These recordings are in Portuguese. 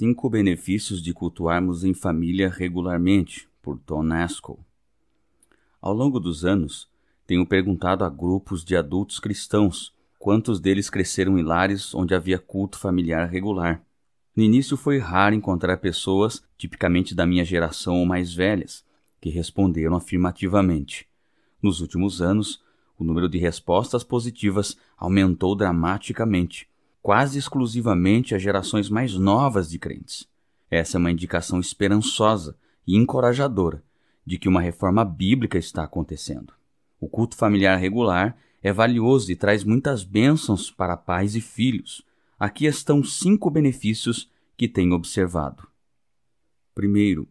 Cinco benefícios de cultuarmos em família regularmente, por Tom Naskell. Ao longo dos anos, tenho perguntado a grupos de adultos cristãos quantos deles cresceram em lares onde havia culto familiar regular. No início foi raro encontrar pessoas, tipicamente da minha geração ou mais velhas, que responderam afirmativamente. Nos últimos anos, o número de respostas positivas aumentou dramaticamente quase exclusivamente às gerações mais novas de crentes. Essa é uma indicação esperançosa e encorajadora de que uma reforma bíblica está acontecendo. O culto familiar regular é valioso e traz muitas bênçãos para pais e filhos. Aqui estão cinco benefícios que tenho observado. Primeiro,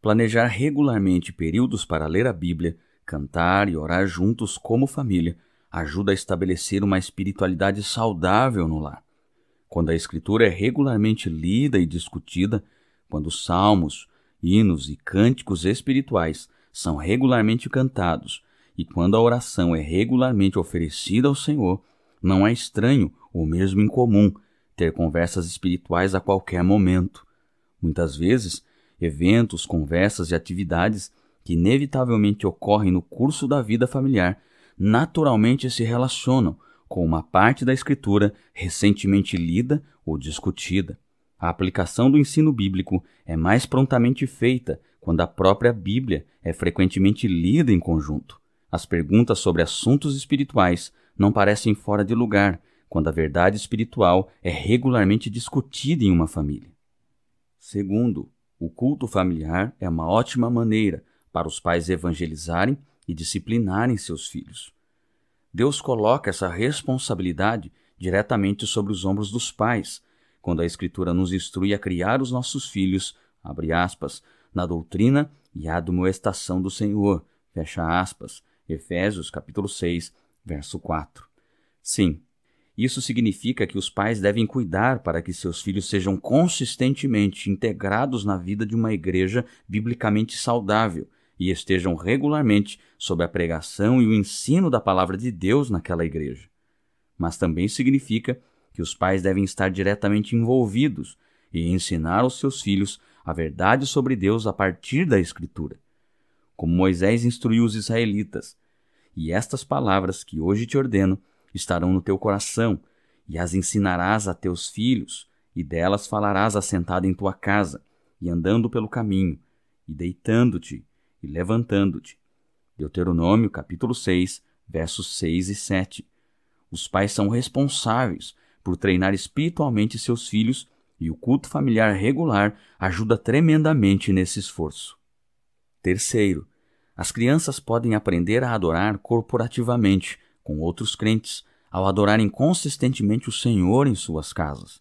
planejar regularmente períodos para ler a Bíblia, cantar e orar juntos como família ajuda a estabelecer uma espiritualidade saudável no lar. Quando a Escritura é regularmente lida e discutida, quando os salmos, hinos e cânticos espirituais são regularmente cantados e quando a oração é regularmente oferecida ao Senhor, não é estranho ou mesmo incomum ter conversas espirituais a qualquer momento. Muitas vezes, eventos, conversas e atividades que inevitavelmente ocorrem no curso da vida familiar naturalmente se relacionam com uma parte da Escritura recentemente lida ou discutida. A aplicação do ensino bíblico é mais prontamente feita quando a própria Bíblia é frequentemente lida em conjunto. As perguntas sobre assuntos espirituais não parecem fora de lugar quando a verdade espiritual é regularmente discutida em uma família. Segundo, o culto familiar é uma ótima maneira para os pais evangelizarem e disciplinarem seus filhos. Deus coloca essa responsabilidade diretamente sobre os ombros dos pais, quando a Escritura nos instrui a criar os nossos filhos, abre aspas, na doutrina e admoestação do Senhor, fecha aspas, Efésios capítulo 6, verso 4. Sim, isso significa que os pais devem cuidar para que seus filhos sejam consistentemente integrados na vida de uma igreja biblicamente saudável e estejam regularmente sob a pregação e o ensino da palavra de Deus naquela igreja. Mas também significa que os pais devem estar diretamente envolvidos e ensinar aos seus filhos a verdade sobre Deus a partir da Escritura. Como Moisés instruiu os israelitas, e estas palavras que hoje te ordeno estarão no teu coração, e as ensinarás a teus filhos, e delas falarás assentado em tua casa, e andando pelo caminho, e deitando-te, e levantando-te. Deuteronômio capítulo 6, versos 6 e 7. Os pais são responsáveis por treinar espiritualmente seus filhos e o culto familiar regular ajuda tremendamente nesse esforço. Terceiro, as crianças podem aprender a adorar corporativamente com outros crentes ao adorarem consistentemente o Senhor em suas casas.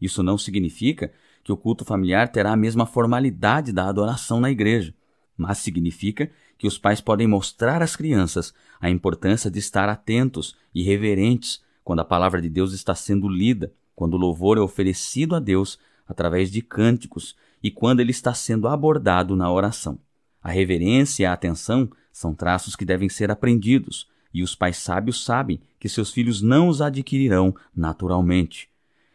Isso não significa que o culto familiar terá a mesma formalidade da adoração na igreja mas significa que os pais podem mostrar às crianças a importância de estar atentos e reverentes quando a palavra de Deus está sendo lida, quando o louvor é oferecido a Deus através de cânticos e quando ele está sendo abordado na oração. A reverência e a atenção são traços que devem ser aprendidos, e os pais sábios sabem que seus filhos não os adquirirão naturalmente.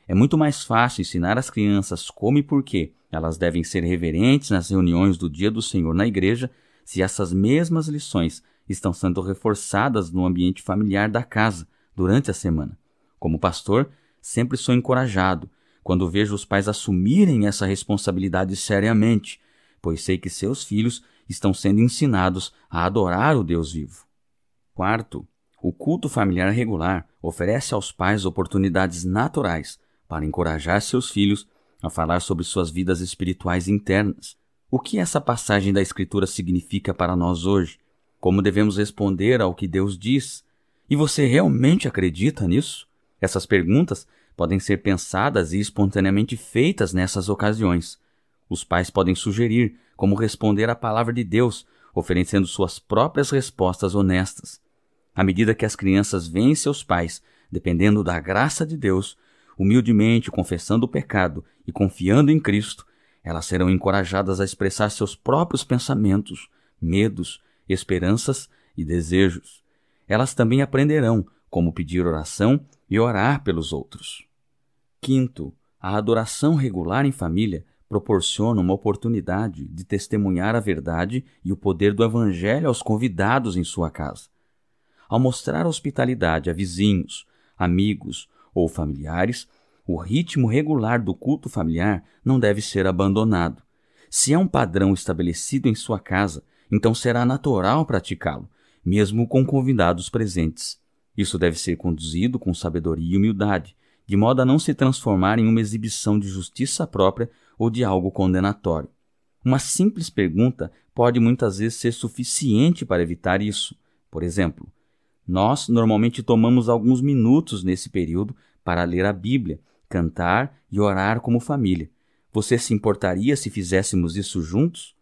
É muito mais fácil ensinar às crianças como e por que elas devem ser reverentes nas reuniões do dia do Senhor na igreja se essas mesmas lições estão sendo reforçadas no ambiente familiar da casa durante a semana. Como pastor, sempre sou encorajado quando vejo os pais assumirem essa responsabilidade seriamente, pois sei que seus filhos estão sendo ensinados a adorar o Deus vivo. Quarto, o culto familiar regular oferece aos pais oportunidades naturais para encorajar seus filhos a falar sobre suas vidas espirituais internas. O que essa passagem da Escritura significa para nós hoje? Como devemos responder ao que Deus diz? E você realmente acredita nisso? Essas perguntas podem ser pensadas e espontaneamente feitas nessas ocasiões. Os pais podem sugerir como responder à palavra de Deus, oferecendo suas próprias respostas honestas. À medida que as crianças veem seus pais, dependendo da graça de Deus, humildemente confessando o pecado e confiando em Cristo, elas serão encorajadas a expressar seus próprios pensamentos, medos, esperanças e desejos. Elas também aprenderão como pedir oração e orar pelos outros. Quinto, A adoração regular em família proporciona uma oportunidade de testemunhar a verdade e o poder do Evangelho aos convidados em sua casa. Ao mostrar hospitalidade a vizinhos, amigos ou familiares, o ritmo regular do culto familiar não deve ser abandonado. Se é um padrão estabelecido em sua casa, então será natural praticá-lo, mesmo com convidados presentes. Isso deve ser conduzido com sabedoria e humildade, de modo a não se transformar em uma exibição de justiça própria ou de algo condenatório. Uma simples pergunta pode muitas vezes ser suficiente para evitar isso. Por exemplo, nós normalmente tomamos alguns minutos nesse período para ler a Bíblia, cantar e orar como família. Você se importaria se fizéssemos isso juntos?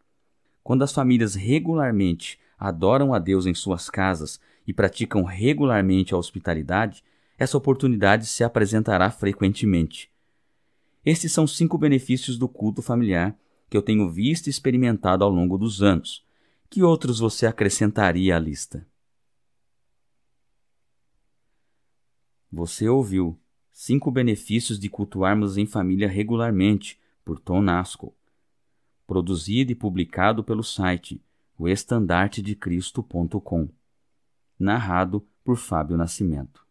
Quando as famílias regularmente adoram a Deus em suas casas e praticam regularmente a hospitalidade, essa oportunidade se apresentará frequentemente. Estes são cinco benefícios do culto familiar que eu tenho visto e experimentado ao longo dos anos. Que outros você acrescentaria à lista? Você ouviu Cinco benefícios de cultuarmos em família regularmente, por Tom Nasco. Produzido e publicado pelo site oestandartedecristo.com. Narrado por Fábio Nascimento.